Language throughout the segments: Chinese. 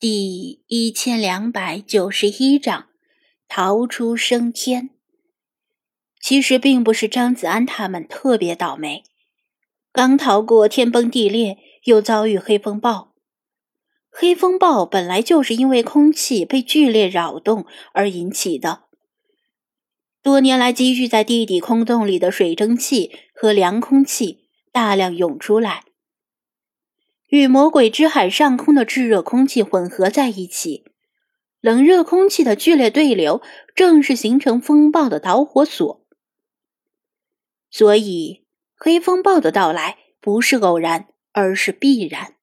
第一千两百九十一章逃出升天。其实并不是张子安他们特别倒霉，刚逃过天崩地裂，又遭遇黑风暴。黑风暴本来就是因为空气被剧烈扰动而引起的，多年来积聚在地底空洞里的水蒸气和凉空气大量涌出来。与魔鬼之海上空的炙热空气混合在一起，冷热空气的剧烈对流正是形成风暴的导火索。所以，黑风暴的到来不是偶然，而是必然。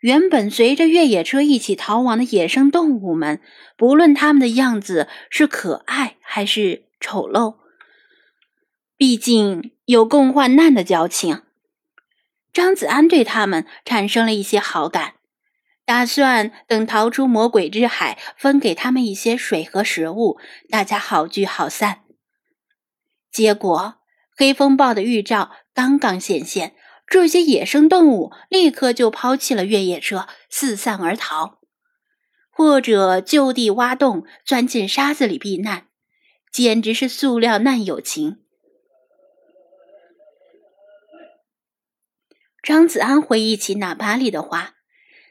原本随着越野车一起逃亡的野生动物们，不论它们的样子是可爱还是丑陋，毕竟有共患难的交情。张子安对他们产生了一些好感，打算等逃出魔鬼之海，分给他们一些水和食物，大家好聚好散。结果，黑风暴的预兆刚刚显现，这些野生动物立刻就抛弃了越野车，四散而逃，或者就地挖洞钻进沙子里避难，简直是塑料难友情。张子安回忆起哪巴里的话，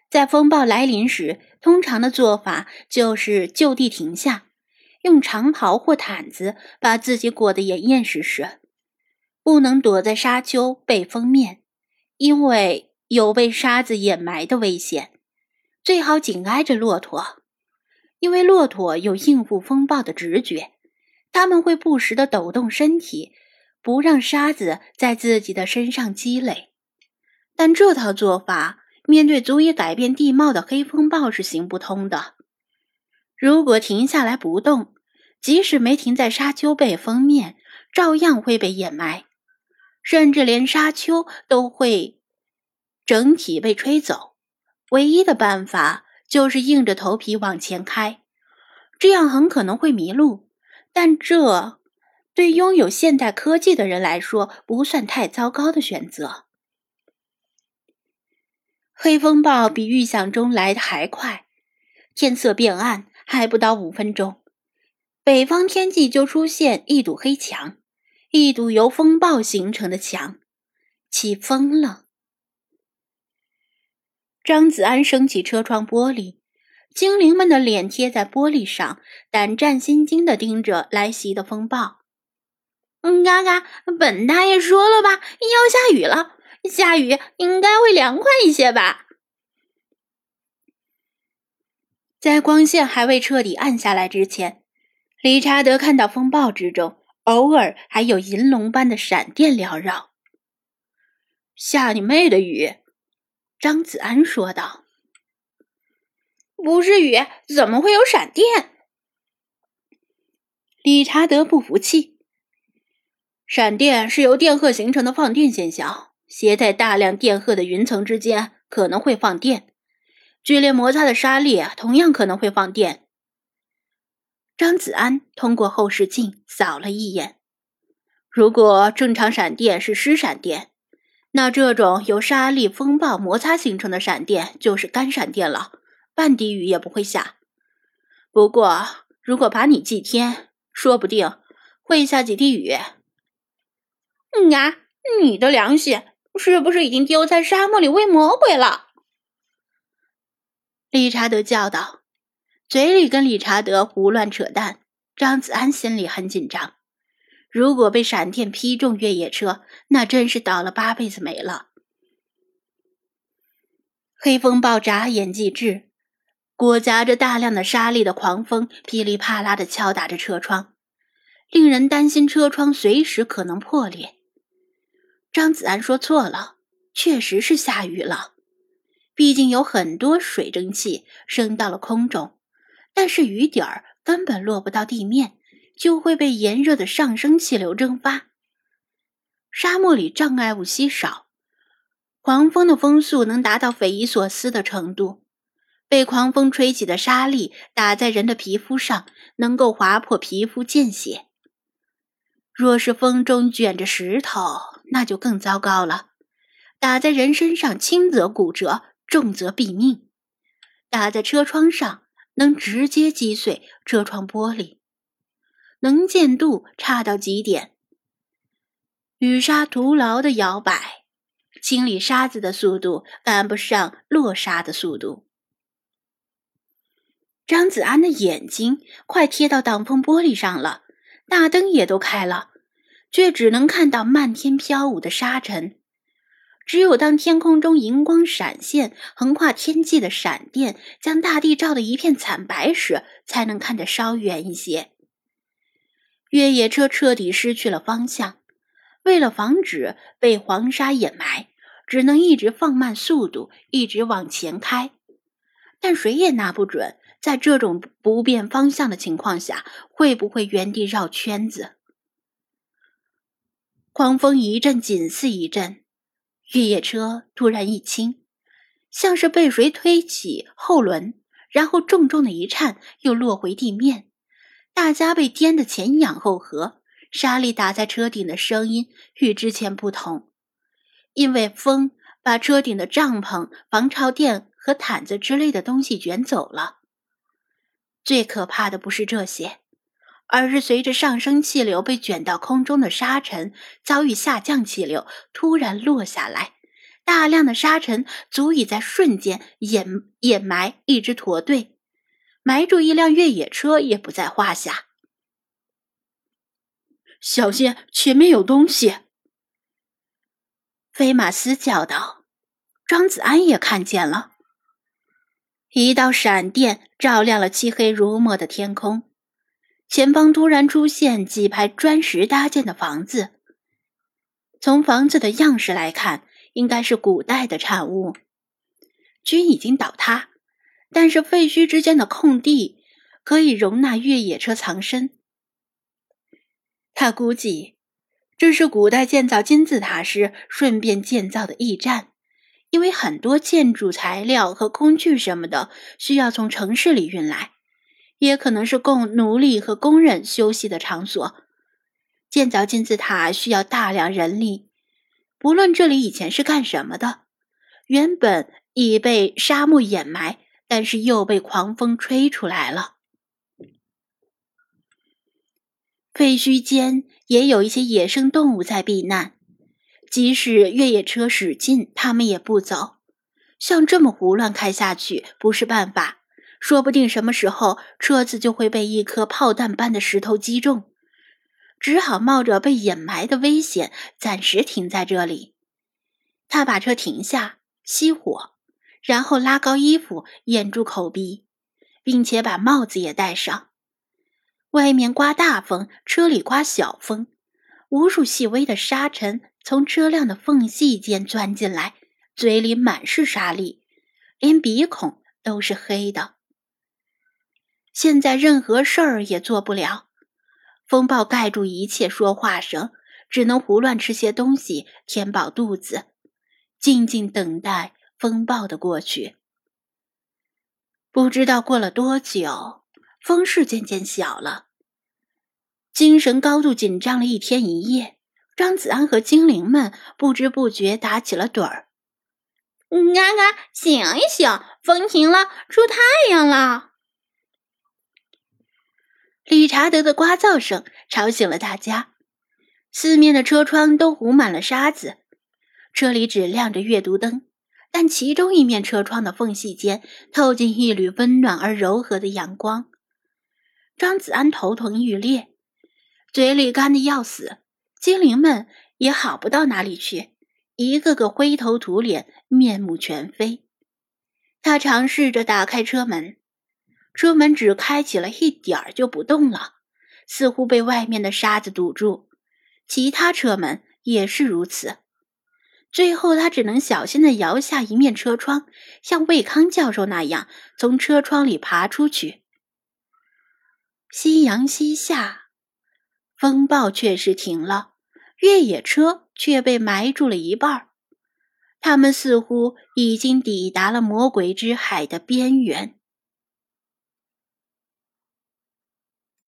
在风暴来临时，通常的做法就是就地停下，用长袍或毯子把自己裹得严严实实，不能躲在沙丘背风面，因为有被沙子掩埋的危险。最好紧挨着骆驼，因为骆驼有应付风暴的直觉，他们会不时地抖动身体，不让沙子在自己的身上积累。但这套做法面对足以改变地貌的黑风暴是行不通的。如果停下来不动，即使没停在沙丘背风面，照样会被掩埋，甚至连沙丘都会整体被吹走。唯一的办法就是硬着头皮往前开，这样很可能会迷路，但这对拥有现代科技的人来说不算太糟糕的选择。黑风暴比预想中来的还快，天色变暗，还不到五分钟，北方天际就出现一堵黑墙，一堵由风暴形成的墙，起风了。张子安升起车窗玻璃，精灵们的脸贴在玻璃上，胆战心惊地盯着来袭的风暴。嗯，嘎嘎，本大爷说了吧，要下雨了。下雨应该会凉快一些吧。在光线还未彻底暗下来之前，理查德看到风暴之中偶尔还有银龙般的闪电缭绕。下你妹的雨！张子安说道。不是雨，怎么会有闪电？理查德不服气。闪电是由电荷形成的放电现象。携带大量电荷的云层之间可能会放电，剧烈摩擦的沙粒同样可能会放电。张子安通过后视镜扫了一眼，如果正常闪电是湿闪电，那这种由沙粒风暴摩擦形成的闪电就是干闪电了，半滴雨也不会下。不过，如果把你祭天，说不定会下几滴雨。嗯啊，你的良心！是不是已经丢在沙漠里喂魔鬼了？理查德叫道，嘴里跟理查德胡乱扯淡。张子安心里很紧张，如果被闪电劈中越野车，那真是倒了八辈子霉了。黑风暴眨眼即至，裹夹着大量的沙粒的狂风噼里啪啦的敲打着车窗，令人担心车窗随时可能破裂。张子安说错了，确实是下雨了。毕竟有很多水蒸气升到了空中，但是雨点儿根本落不到地面，就会被炎热的上升气流蒸发。沙漠里障碍物稀少，狂风的风速能达到匪夷所思的程度。被狂风吹起的沙粒打在人的皮肤上，能够划破皮肤见血。若是风中卷着石头，那就更糟糕了，打在人身上，轻则骨折，重则毙命。打在车窗上，能直接击碎车窗玻璃，能见度差到极点。雨沙徒劳的摇摆，清理沙子的速度赶不上落沙的速度。张子安的眼睛快贴到挡风玻璃上了，大灯也都开了，却只能看到漫天飘舞的沙尘。只有当天空中银光闪现、横跨天际的闪电将大地照得一片惨白时，才能看得稍远一些。越野车彻底失去了方向，为了防止被黄沙掩埋，只能一直放慢速度，一直往前开。但谁也拿不准。在这种不变方向的情况下，会不会原地绕圈子？狂风一阵紧似一阵，越野车突然一轻，像是被谁推起后轮，然后重重的一颤，又落回地面。大家被颠得前仰后合，沙粒打在车顶的声音与之前不同，因为风把车顶的帐篷、防潮垫和毯子之类的东西卷走了。最可怕的不是这些，而是随着上升气流被卷到空中的沙尘遭遇下降气流，突然落下来。大量的沙尘足以在瞬间掩掩埋一支驼队，埋住一辆越野车也不在话下。小心，前面有东西！菲马斯叫道。庄子安也看见了。一道闪电照亮了漆黑如墨的天空，前方突然出现几排砖石搭建的房子。从房子的样式来看，应该是古代的产物。均已经倒塌，但是废墟之间的空地可以容纳越野车藏身。他估计，这是古代建造金字塔时顺便建造的驿站。因为很多建筑材料和工具什么的需要从城市里运来，也可能是供奴隶和工人休息的场所。建造金字塔需要大量人力，不论这里以前是干什么的，原本已被沙漠掩埋，但是又被狂风吹出来了。废墟间也有一些野生动物在避难。即使越野车驶近，他们也不走。像这么胡乱开下去不是办法，说不定什么时候车子就会被一颗炮弹般的石头击中，只好冒着被掩埋的危险，暂时停在这里。他把车停下，熄火，然后拉高衣服掩住口鼻，并且把帽子也戴上。外面刮大风，车里刮小风，无数细微的沙尘。从车辆的缝隙间钻进来，嘴里满是沙粒，连鼻孔都是黑的。现在任何事儿也做不了，风暴盖住一切说话声，只能胡乱吃些东西填饱肚子，静静等待风暴的过去。不知道过了多久，风势渐渐小了，精神高度紧张了一天一夜。张子安和精灵们不知不觉打起了盹儿。嘎嘎，醒一醒，风停了，出太阳了！理查德的呱噪声吵醒了大家。四面的车窗都糊满了沙子，车里只亮着阅读灯，但其中一面车窗的缝隙间透进一缕温暖而柔和的阳光。张子安头疼欲裂，嘴里干得要死。精灵们也好不到哪里去，一个个灰头土脸，面目全非。他尝试着打开车门，车门只开启了一点儿就不动了，似乎被外面的沙子堵住。其他车门也是如此。最后，他只能小心地摇下一面车窗，像魏康教授那样从车窗里爬出去。夕阳西下。风暴确实停了，越野车却被埋住了一半儿。他们似乎已经抵达了魔鬼之海的边缘。